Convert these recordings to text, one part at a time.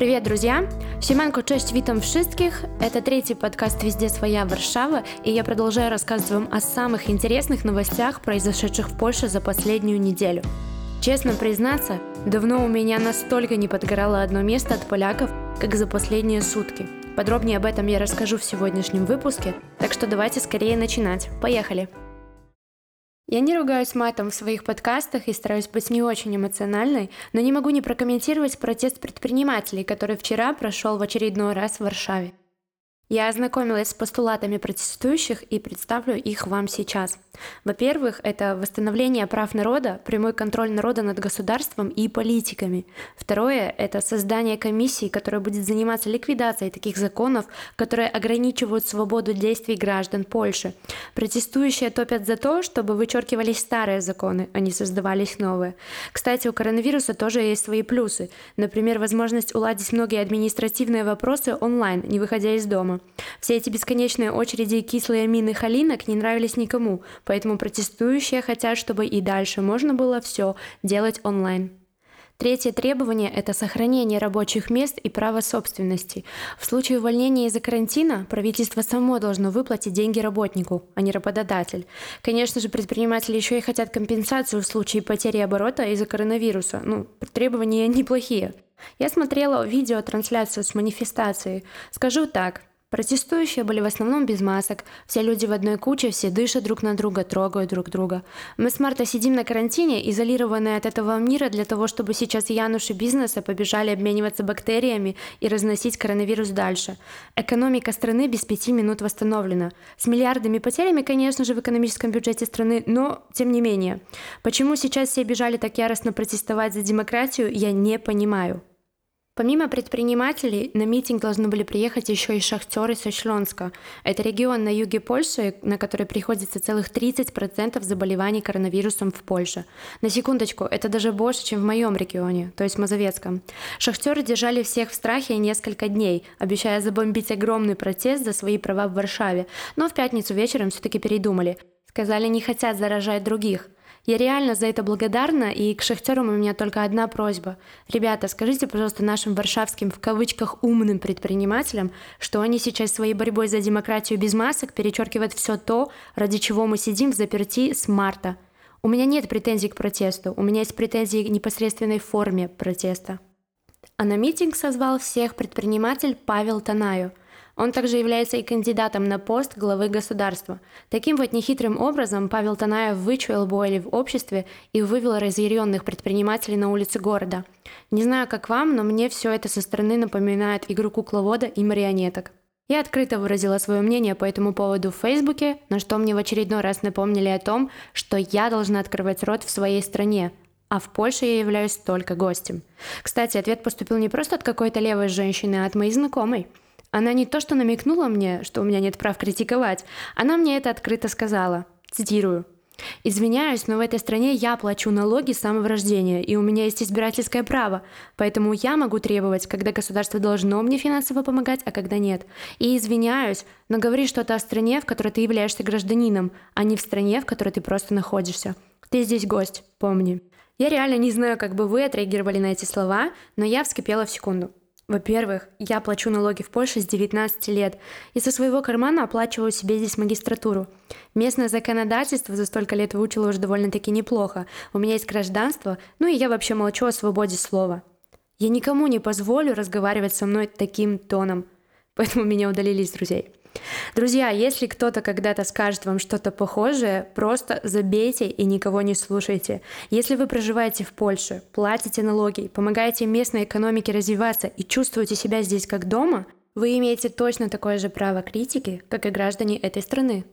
Привет, друзья! Siemanko, cześć, witam wszystkich. Это третий подкаст «Везде своя Варшава», и я продолжаю рассказывать вам о самых интересных новостях, произошедших в Польше за последнюю неделю. Честно признаться, давно у меня настолько не подгорало одно место от поляков, как за последние сутки. Подробнее об этом я расскажу в сегодняшнем выпуске, так что давайте скорее начинать. Поехали! Я не ругаюсь матом в своих подкастах и стараюсь быть не очень эмоциональной, но не могу не прокомментировать протест предпринимателей, который вчера прошел в очередной раз в Варшаве. Я ознакомилась с постулатами протестующих и представлю их вам сейчас. Во-первых, это восстановление прав народа, прямой контроль народа над государством и политиками. Второе — это создание комиссии, которая будет заниматься ликвидацией таких законов, которые ограничивают свободу действий граждан Польши. Протестующие топят за то, чтобы вычеркивались старые законы, а не создавались новые. Кстати, у коронавируса тоже есть свои плюсы. Например, возможность уладить многие административные вопросы онлайн, не выходя из дома. Все эти бесконечные очереди и кислые мины халинок не нравились никому, поэтому протестующие хотят, чтобы и дальше можно было все делать онлайн. Третье требование – это сохранение рабочих мест и права собственности. В случае увольнения из-за карантина правительство само должно выплатить деньги работнику, а не работодатель. Конечно же, предприниматели еще и хотят компенсацию в случае потери оборота из-за коронавируса. Ну, требования неплохие. Я смотрела видеотрансляцию с манифестацией. Скажу так, Протестующие были в основном без масок. Все люди в одной куче, все дышат друг на друга, трогают друг друга. Мы с Марта сидим на карантине, изолированные от этого мира для того, чтобы сейчас Януши бизнеса побежали обмениваться бактериями и разносить коронавирус дальше. Экономика страны без пяти минут восстановлена. С миллиардами потерями, конечно же, в экономическом бюджете страны, но тем не менее. Почему сейчас все бежали так яростно протестовать за демократию, я не понимаю. Помимо предпринимателей, на митинг должны были приехать еще и шахтеры со Шлонска. Это регион на юге Польши, на который приходится целых 30% заболеваний коронавирусом в Польше. На секундочку, это даже больше, чем в моем регионе, то есть Мазовецком. Шахтеры держали всех в страхе несколько дней, обещая забомбить огромный протест за свои права в Варшаве, но в пятницу вечером все-таки передумали. Сказали, не хотят заражать других – я реально за это благодарна, и к шахтерам у меня только одна просьба. Ребята, скажите, пожалуйста, нашим варшавским, в кавычках, умным предпринимателям, что они сейчас своей борьбой за демократию без масок перечеркивают все то, ради чего мы сидим в заперти с марта. У меня нет претензий к протесту, у меня есть претензии к непосредственной форме протеста. А на митинг созвал всех предприниматель Павел Танаю – он также является и кандидатом на пост главы государства. Таким вот нехитрым образом Павел Танаев вычуял боли в обществе и вывел разъяренных предпринимателей на улицы города. Не знаю, как вам, но мне все это со стороны напоминает игру кукловода и марионеток. Я открыто выразила свое мнение по этому поводу в Фейсбуке, на что мне в очередной раз напомнили о том, что я должна открывать рот в своей стране, а в Польше я являюсь только гостем. Кстати, ответ поступил не просто от какой-то левой женщины, а от моей знакомой – она не то что намекнула мне, что у меня нет прав критиковать, она мне это открыто сказала. Цитирую. Извиняюсь, но в этой стране я плачу налоги с самого рождения, и у меня есть избирательское право, поэтому я могу требовать, когда государство должно мне финансово помогать, а когда нет. И извиняюсь, но говори что-то о стране, в которой ты являешься гражданином, а не в стране, в которой ты просто находишься. Ты здесь гость, помни. Я реально не знаю, как бы вы отреагировали на эти слова, но я вскипела в секунду. Во-первых, я плачу налоги в Польше с 19 лет и со своего кармана оплачиваю себе здесь магистратуру. Местное законодательство за столько лет выучила уже довольно-таки неплохо. У меня есть гражданство, ну и я вообще молчу о свободе слова. Я никому не позволю разговаривать со мной таким тоном, поэтому меня удалили из друзей. Друзья, если кто-то когда-то скажет вам что-то похожее, просто забейте и никого не слушайте. Если вы проживаете в Польше, платите налоги, помогаете местной экономике развиваться и чувствуете себя здесь как дома, вы имеете точно такое же право критики, как и граждане этой страны.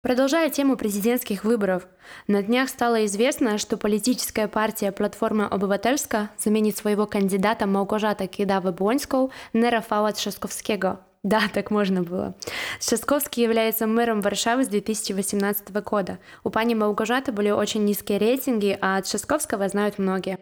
Продолжая тему президентских выборов, на днях стало известно, что политическая партия «Платформа Обывательска» заменит своего кандидата Мałgorzata Kidawy-Błońską на Рафала Трzaskowskiego – да, так можно было. Шастковский является мэром Варшавы с 2018 года. У пани Маугожаты были очень низкие рейтинги, а от Шастковского знают многие.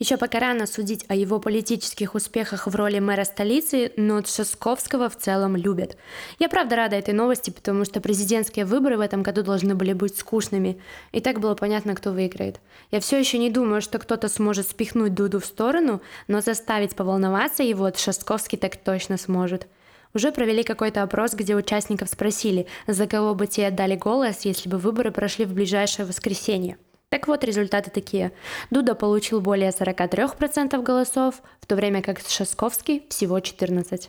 Еще пока рано судить о его политических успехах в роли мэра столицы, но Тшасковского в целом любят. Я правда рада этой новости, потому что президентские выборы в этом году должны были быть скучными. И так было понятно, кто выиграет. Я все еще не думаю, что кто-то сможет спихнуть Дуду в сторону, но заставить поволноваться его Тшасковский так точно сможет. Уже провели какой-то опрос, где участников спросили, за кого бы те отдали голос, если бы выборы прошли в ближайшее воскресенье. Так вот, результаты такие. Дуда получил более 43% голосов, в то время как Шасковский всего 14%.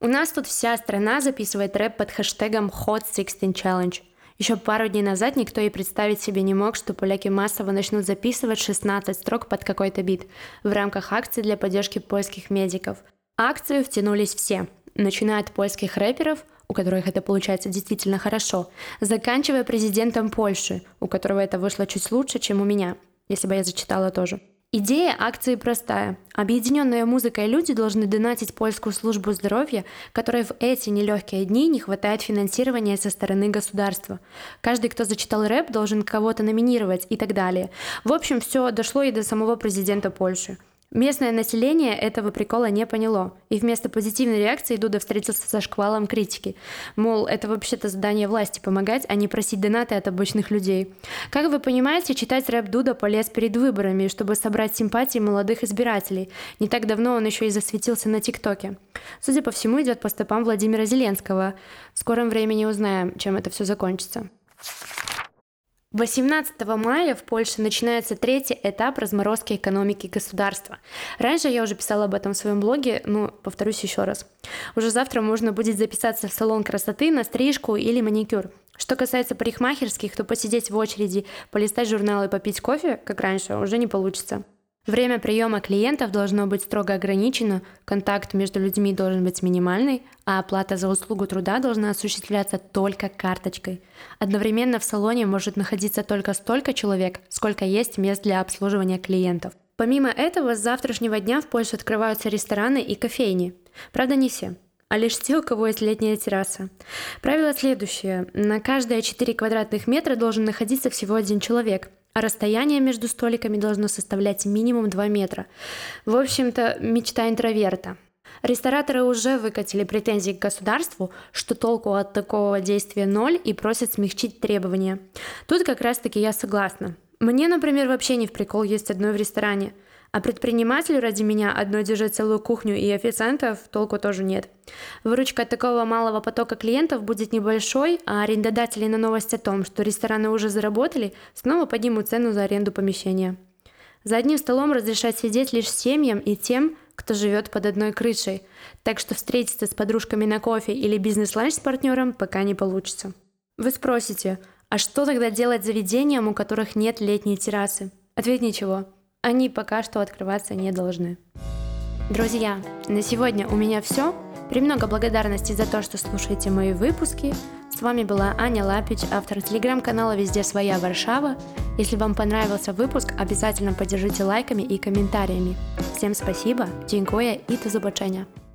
У нас тут вся страна записывает рэп под хэштегом Hot 16 Challenge. Еще пару дней назад никто и представить себе не мог, что поляки массово начнут записывать 16 строк под какой-то бит в рамках акции для поддержки польских медиков. Акцию втянулись все, начиная от польских рэперов – у которых это получается действительно хорошо, заканчивая президентом Польши, у которого это вышло чуть лучше, чем у меня, если бы я зачитала тоже. Идея акции простая. Объединенные музыкой люди должны донатить польскую службу здоровья, которой в эти нелегкие дни не хватает финансирования со стороны государства. Каждый, кто зачитал рэп, должен кого-то номинировать и так далее. В общем, все дошло и до самого президента Польши. Местное население этого прикола не поняло, и вместо позитивной реакции Дуда встретился со шквалом критики. Мол, это вообще-то задание власти помогать, а не просить донаты от обычных людей. Как вы понимаете, читать рэп Дуда полез перед выборами, чтобы собрать симпатии молодых избирателей. Не так давно он еще и засветился на ТикТоке. Судя по всему, идет по стопам Владимира Зеленского. В скором времени узнаем, чем это все закончится. 18 мая в Польше начинается третий этап разморозки экономики государства. Раньше я уже писала об этом в своем блоге, но повторюсь еще раз. Уже завтра можно будет записаться в салон красоты на стрижку или маникюр. Что касается парикмахерских, то посидеть в очереди, полистать журналы и попить кофе, как раньше, уже не получится. Время приема клиентов должно быть строго ограничено, контакт между людьми должен быть минимальный, а оплата за услугу труда должна осуществляться только карточкой. Одновременно в салоне может находиться только столько человек, сколько есть мест для обслуживания клиентов. Помимо этого, с завтрашнего дня в Польше открываются рестораны и кофейни. Правда, не все а лишь те, у кого есть летняя терраса. Правило следующее. На каждые 4 квадратных метра должен находиться всего один человек а расстояние между столиками должно составлять минимум 2 метра. В общем-то, мечта интроверта. Рестораторы уже выкатили претензии к государству, что толку от такого действия ноль и просят смягчить требования. Тут как раз-таки я согласна. Мне, например, вообще не в прикол есть одной в ресторане – а предпринимателю ради меня одной держать целую кухню и официантов толку тоже нет. Выручка от такого малого потока клиентов будет небольшой, а арендодатели на новость о том, что рестораны уже заработали, снова поднимут цену за аренду помещения. За одним столом разрешать сидеть лишь семьям и тем, кто живет под одной крышей, так что встретиться с подружками на кофе или бизнес-ланч с партнером пока не получится. Вы спросите, а что тогда делать заведениям, у которых нет летней террасы? Ответ ничего они пока что открываться не должны. Друзья, на сегодня у меня все. Премного благодарности за то, что слушаете мои выпуски. С вами была Аня Лапич, автор телеграм-канала «Везде своя Варшава». Если вам понравился выпуск, обязательно поддержите лайками и комментариями. Всем спасибо, dziękuję и до zobaczenia.